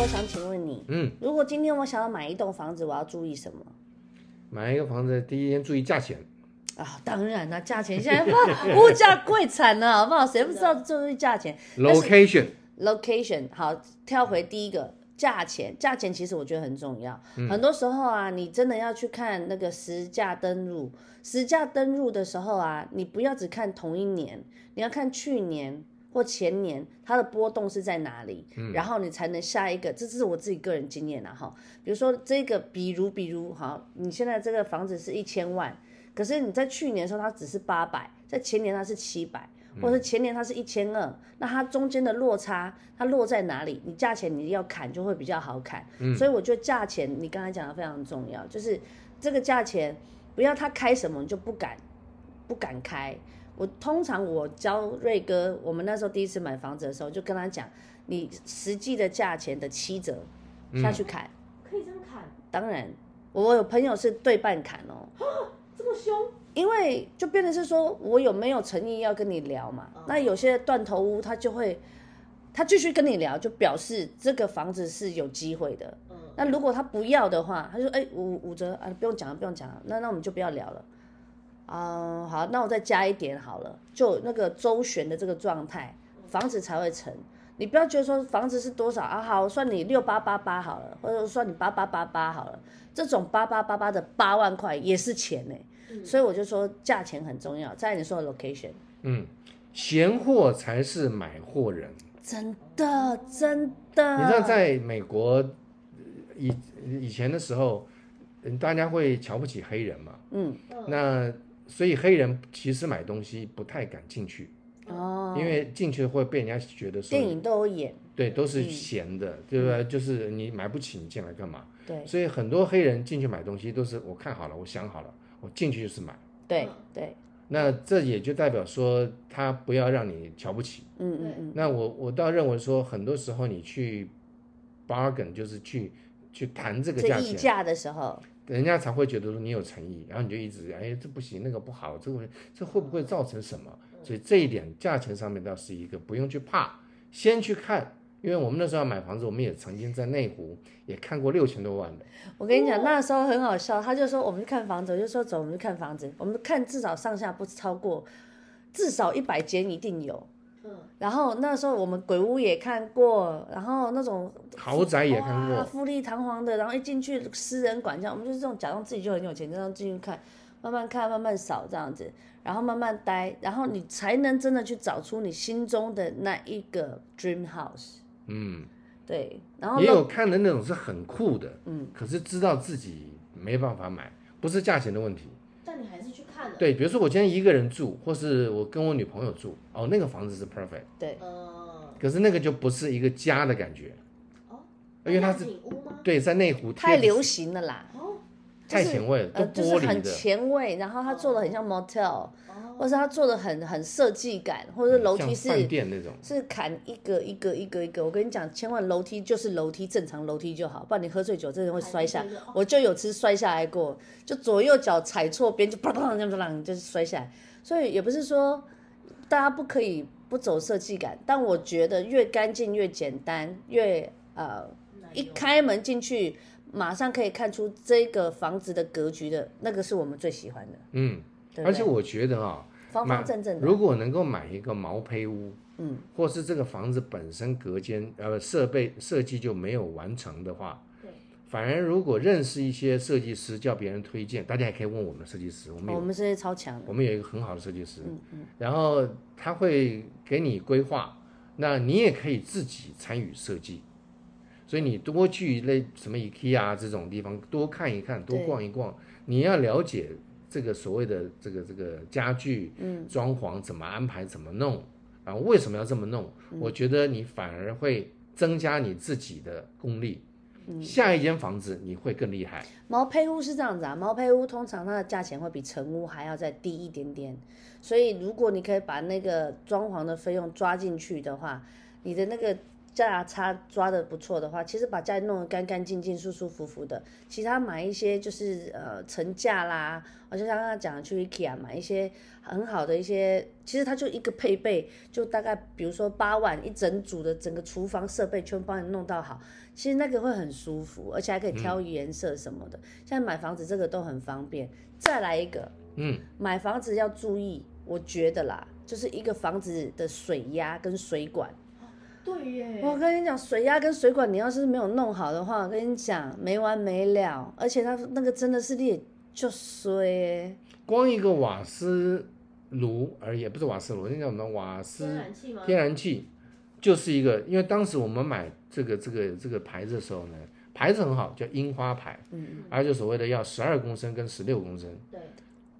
我想请问你，嗯，如果今天我想要买一栋房子，我要注意什么？买一个房子，第一天注意价钱。啊，当然啦，价钱现在哇，物价贵惨了，好不好？谁不知道注意价钱 location，？location 好，跳回第一个价钱，价钱其实我觉得很重要。很多时候啊，你真的要去看那个实价登录，实价登录的时候啊，你不要只看同一年，你要看去年。或前年它的波动是在哪里，然后你才能下一个，这是我自己个人经验啦哈。比如说这个，比如比如哈，你现在这个房子是一千万，可是你在去年的时候它只是八百，在前年它是七百，或者是前年它是一千二，那它中间的落差它落在哪里？你价钱你要砍就会比较好砍，所以我觉得价钱你刚才讲的非常重要，就是这个价钱不要它开什么你就不敢不敢开。我通常我教瑞哥，我们那时候第一次买房子的时候，就跟他讲，你实际的价钱的七折下去砍。可以这样砍，当然，我有朋友是对半砍哦，这么凶？因为就变成是说我有没有诚意要跟你聊嘛？那有些断头屋他就会，他继续跟你聊，就表示这个房子是有机会的。嗯，那如果他不要的话，他就哎五五折啊，不用讲了，不用讲了，那那我们就不要聊了。啊、好，那我再加一点好了，就那个周旋的这个状态，房子才会成。你不要觉得说房子是多少啊，好，我算你六八八八好了，或者算你八八八八好了，这种八八八八的八万块也是钱呢、所以我就说价钱很重要。再你说的 location，嗯，闲货才是买货人。真的真的，你知道，在美国呃以以前的时候，嗯大家会瞧不起黑人嘛？嗯，那所以黑人其实买东西不太敢进去，哦，因为进去会被人家觉得说电影都有演，对都是闲的，对不对？就是你买不起，你进来干嘛？对所以很多黑人进去买东西都是我看好了，我想好了，我进去就是买。对嗯对，那这也就代表说他不要让你瞧不起。嗯嗯嗯，那我我倒认为说，很多时候你去 bargain 就是去去谈这个价钱，议价的时候，人家才会觉得说你有诚意，然后你就一直哎这不行那个不好，这个这会不会造成什么？所以这一点价钱上面倒是一个不用去怕，先去看。因为我们那时候要买房子，我们也曾经在内湖也看过六千多万的，我跟你讲，那时候很好笑，他就说我们去看房子，我就说走，我们去看房子，我们看至少上下不超过至少一百间一定有。嗯，然后那时候我们鬼屋也看过，然后那种豪宅也看过，富丽堂皇的，然后一进去私人管家，我们就是这种假装自己就很有钱，这样进去看，慢慢看，慢慢扫这样子，然后慢慢待，然后你才能真的去找出你心中的那一个 dream house。嗯，对，然后也有看的那种是很酷的，嗯，可是知道自己没办法买，不是价钱的问题。但你还是去看了。，对，比如说我今天一个人住，或是我跟我女朋友住，哦，那个房子是 perfect，对，嗯，可是那个就不是一个家的感觉，哦，因为它是？对，在内湖太流行了啦。哦，太前卫了，呃，都就是很玻璃的，前卫，然后他做的很像 motel，、哦，或是他做的很很设计感，或者是楼梯是像饭店那种，是砍一个一个一个一个。我跟你讲，千万楼梯就是楼梯，正常楼梯就好，不然你喝醉酒真的会摔下。我就有次摔下来过，就左右脚踩错边，就砰砰这样子，就是摔下来。所以也不是说大家不可以不走设计感，但我觉得越干净越简单，越呃一开门进去。马上可以看出这个房子的格局的那个是我们最喜欢的，嗯，对对？而且我觉得啊，方方正正的，如果能够买一个毛坯屋，嗯，或是这个房子本身隔间呃设备设计就没有完成的话，对，反而如果认识一些设计师，叫别人推荐，大家也可以问我们的设计师，我们哦我们是超强的，我们有一个很好的设计师，嗯嗯，然后他会给你规划，那你也可以自己参与设计，所以你多去类什么 IKEA 这种地方多看一看，多逛一逛，你要了解这个所谓的这个这个家具，嗯，装潢怎么安排，怎么弄，然后为什么要这么弄？嗯。我觉得你反而会增加你自己的功力。嗯。下一间房子你会更厉害，毛坯屋是这样子啊，毛坯屋通常它的价钱会比成屋还要再低一点点，所以如果你可以把那个装潢的费用抓进去的话，你的那个价差抓的不错的话，其实把家里弄得干干净净、舒舒服服的，其他买一些就是呃层架啦，我就像刚刚讲的去 IKEA 买一些很好的一些，其实它就一个配备，就大概比如说八万一整组的整个厨房设备全部帮你弄到好，其实那个会很舒服，而且还可以挑颜色什么的。现在买房子这个都很方便。再来一个，嗯，买房子要注意，我觉得啦，就是一个房子的水压跟水管。对耶，我跟你讲，水压跟水管，你要是没有弄好的话，我跟你讲没完没了，而且它那个真的是裂就衰欸。光一个瓦斯炉而已，不是瓦斯炉，那叫什么瓦斯天然气吗？天然气，就是一个，因为当时我们买这个这个这个牌子的时候呢，牌子很好，叫樱花牌，嗯，而且所谓的要十二公升跟十六公升，对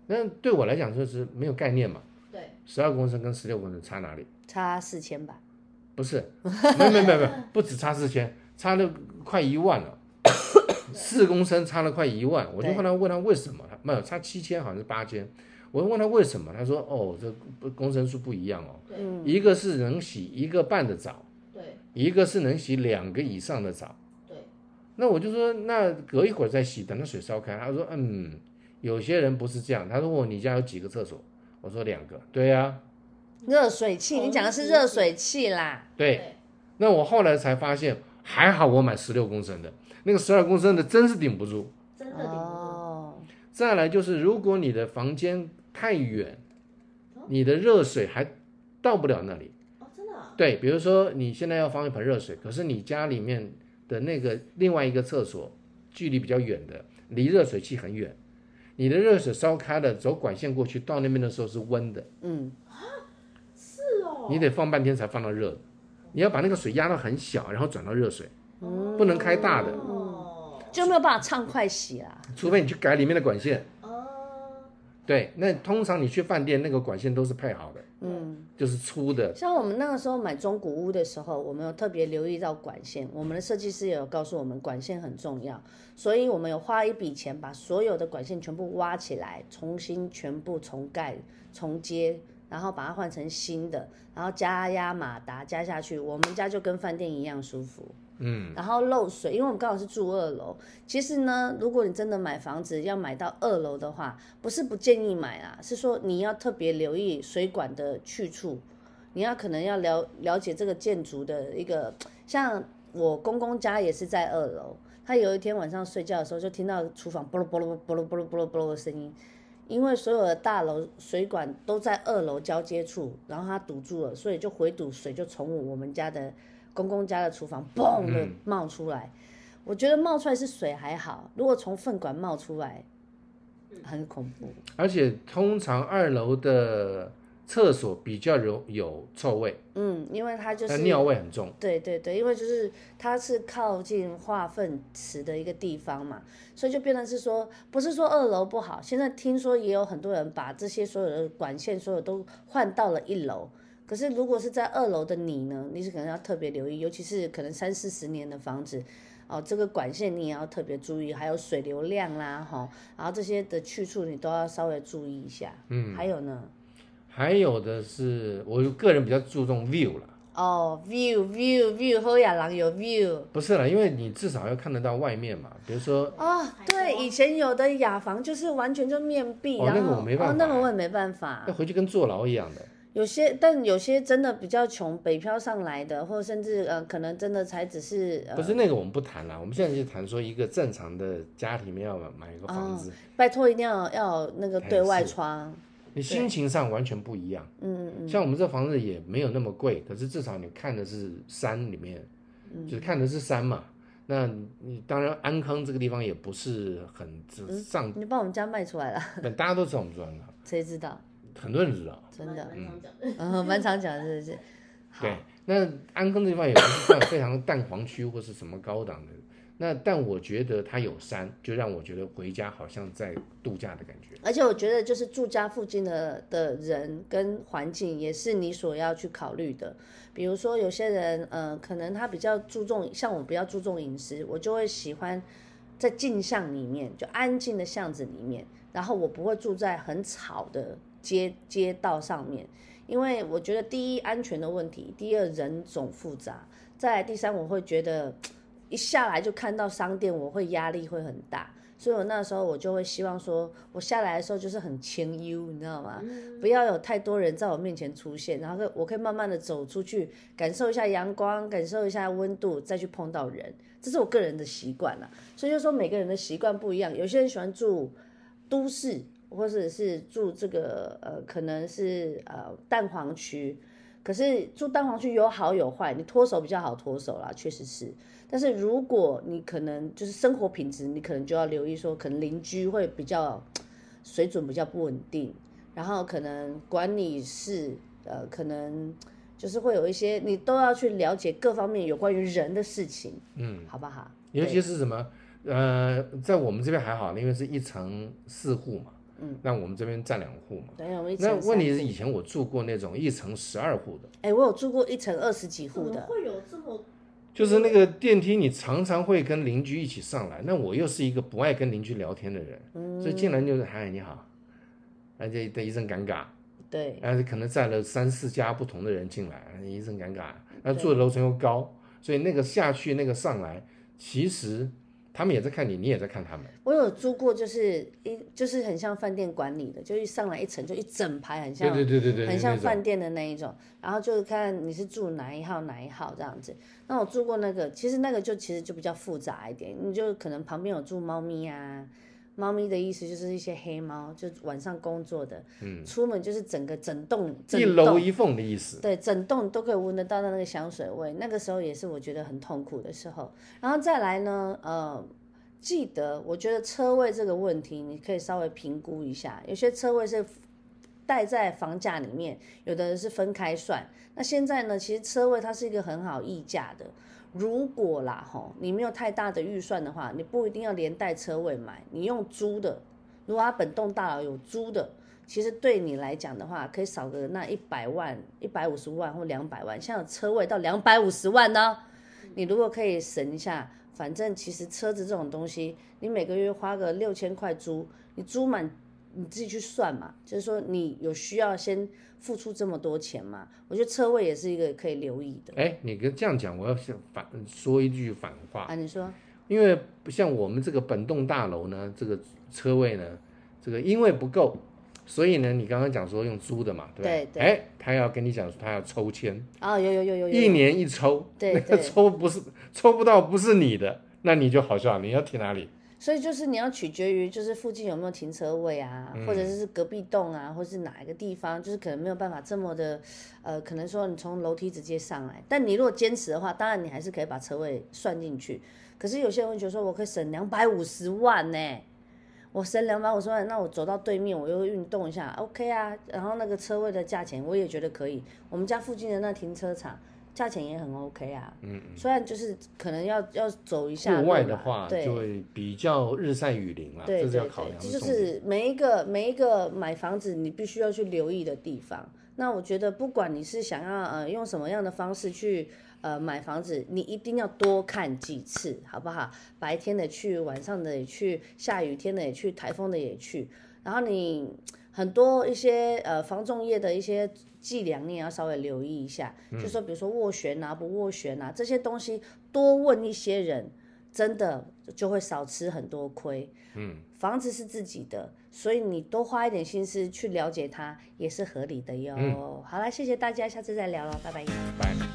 那对我来讲就是没有概念嘛，对，十二公升跟十六公升差哪里？差四千吧。不是，没有没有没有没，不止差四千，差了快一万了，四公升差了快一万，我就对后来问他为什么，他没有差七千，好像是八千，我就问他为什么，他说哦，这不公升数不一样哦，一个是能洗一个半的澡，对一个是能洗两个以上的澡。对，那我就说，那隔一会儿再洗，等它水烧开。他说，嗯，有些人不是这样。他说，我你家有几个厕所？我说两个。对呀、热水器，你讲的是热水器啦。对。那我后来才发现，还好我买十六公升的，那个十二公升的真是顶不住。真的顶不住。哦，再来就是，如果你的房间太远，你的热水还到不了那里。哦，真的啊，对，比如说你现在要放一盆热水，可是你家里面的那个另外一个厕所距离比较远的，离热水器很远，你的热水烧开了，走管线过去，到那边的时候是温的，嗯，你得放半天才放到热的。你要把那个水压到很小，然后转到热水，不能开大的，哦，就没有办法畅快洗啦。除非你去改里面的管线。哦，对，那通常你去饭店那个管线都是配好的，嗯，就是粗的，像我们那个时候买中古屋的时候，我们有特别留意到管线，我们的设计师也有告诉我们管线很重要，所以我们有花一笔钱把所有的管线全部挖起来，重新全部重盖、重接，然后把它换成新的，然后加压马达加下去，我们家就跟饭店一样舒服。嗯，然后漏水，因为我们刚好是住二楼。其实呢，如果你真的买房子要买到二楼的话，不是不建议买啊，是说你要特别留意水管的去处，你要可能要了了解这个建筑的一个，像我公公家也是在二楼，他有一天晚上睡觉的时候就听到厨房啵噜啵噜啵噜啵噜啵噜啵噜的声音，因为所有的大楼水管都在二楼交接处，然后它堵住了，所以就回堵水就从我们家的公公家的厨房嘣的冒出来。我觉得冒出来是水还好，如果从粪管冒出来，很恐怖。而且通常二楼的厕所比较有有臭味，嗯，因为它就是尿味很重。对对对，因为就是它是靠近化粪池的一个地方嘛，所以就变成是说，不是说二楼不好，现在听说也有很多人把这些所有的管线所有都换到了一楼。可是如果是在二楼的你呢，你是可能要特别留意，尤其是可能三四十年的房子，哦，这个管线你也要特别注意，还有水流量啦，哈、然后这些的去处你都要稍微注意一下。嗯，还有呢，还有的是，我个人比较注重 view 了，哦，view view view，后亚郎有 view。不是了，因为你至少要看得到外面嘛。比如说，哦，对，以前有的雅房就是完全就面壁，然后个我没办法哦，那个我也没办法要。回去跟坐牢一样的。有些，但有些真的比较穷，北漂上来的，或甚至呃，可能真的才只是呃不，是那个我们不谈了，我们现在就谈说一个正常的家庭要买一个房子，拜托一定要要有那个对外窗，你心情上完全不一样。嗯嗯，像我们这房子也没有那么贵，可是至少你看的是山里面，嗯就是看的是山嘛。那你当然安康这个地方也不是很嗯上，你把我们家卖出来了，大家都知道我们住安康，谁知道？很多人知道。真的，蛮常讲的。嗯，蛮常讲的，是不是？对，那安康这地方也不是算非常淡黄区或是什么高档的，那但我觉得它有山，就让我觉得回家好像在度假的感觉。而且我觉得，就是住家附近的的人跟环境，也是你所要去考虑的。比如说，有些人，呃，可能他比较注重，像我比较注重饮食，我就会喜欢在镜巷里面，就安静的巷子里面，然后我不会住在很吵的街街道上面，因为我觉得第一安全的问题，第二人种复杂，再来第三，我会觉得一下来就看到商店，我会压力会很大。所以我那时候我就会希望说，我下来的时候就是很清幽，你知道吗？不要有太多人在我面前出现，然后我可以慢慢的走出去，感受一下阳光，感受一下温度，再去碰到人，这是我个人的习惯啦。所以就说每个人的习惯不一样，有些人喜欢住都市，或者是住这个呃，可能是呃蛋黄区。可是住蛋黄区有好有坏，你脱手比较好脱手啦，确实是。但是如果你可能就是生活品质，你可能就要留意说，可能邻居会比较水准比较不稳定，然后可能管理是呃，可能就是会有一些你都要去了解各方面有关于人的事情，嗯，好不好？尤其是什么呃，在我们这边还好，因为是一层四户嘛。嗯，那我们这边占两户嘛？对，我们一那问题是以前我住过那种一层十二户的。哎，我有住过一层二十几户的。会有这么？就是那个电梯，你常常会跟邻居一起上来。那我又是一个不爱跟邻居聊天的人，所以进来就是嗨你好，而且的一阵尴尬。对。而且可能载了三四家不同的人进来，一阵尴尬。那住的楼层又高，所以那个下去那个上来，其实。他们也在看你，你也在看他们。我有租过，就是一就是很像饭店管理的，就一上来一层就一整排，很像对对对对对，很像饭店的那一种。然后就是看你是住哪一号哪一号这样子。那我住过那个，其实那个就其实就比较复杂一点，你就可能旁边有住猫咪啊，猫咪的意思就是一些黑猫，就晚上工作的，嗯，出门就是整个整栋一楼一缝的意思。对，整栋都可以闻得到它那个香水味。那个时候也是我觉得很痛苦的时候。然后再来呢，呃。记得，我觉得车位这个问题，你可以稍微评估一下。有些车位是带在房价里面，有的人是分开算。那现在呢，其实车位它是一个很好议价的。如果啦吼，你没有太大的预算的话，你不一定要连带车位买，你用租的。如果他本栋大楼有租的，其实对你来讲的话，可以少个那一百万、一百五十万或两百万。像有车位到两百五十万呢，你如果可以省一下。反正其实车子这种东西，你每个月花个六千块租，你租满你自己去算嘛。就是说你有需要先付出这么多钱嘛？我觉得车位也是一个可以留意的。哎，你跟这样讲，我要想反说一句反话啊。你说，因为不像我们这个本栋大楼呢，这个车位呢，这个因为不够，所以呢，你刚刚讲说用租的嘛，对吧？对对。哎，他要跟你讲，他要抽签啊，有有有有，一年一抽，对对，抽不是。抽不到不是你的，那你就好笑，你要停哪里？所以就是你要取决于就是附近有没有停车位啊，或者是隔壁栋啊，或是哪一个地方，就是可能没有办法这么的，呃，可能说你从楼梯直接上来。但你如果坚持的话，当然你还是可以把车位算进去。可是有些人会觉得说，我可以省两百五十万呢，我省两百五十万，那我走到对面我又运动一下，OK 啊。然后那个车位的价钱我也觉得可以，我们家附近的那停车场。价钱也很 OK 啊，嗯，虽然就是可能要要走一下户外的话，就会比较日晒雨淋了，这是要考量这就是每一个每一个买房子你必须要去留意的地方。那我觉得不管你是想要呃用什么样的方式去呃买房子，你一定要多看几次，好不好？白天的去，晚上的也去，下雨天的也去，台风的也去，然后你。很多一些呃防重业的一些伎俩，你也要稍微留意一下。就说比如说斡旋啊、不斡旋啊这些东西，多问一些人，真的就会少吃很多亏。嗯，房子是自己的，所以你多花一点心思去了解它，也是合理的哟。好了，谢谢大家，下次再聊了，拜拜。拜。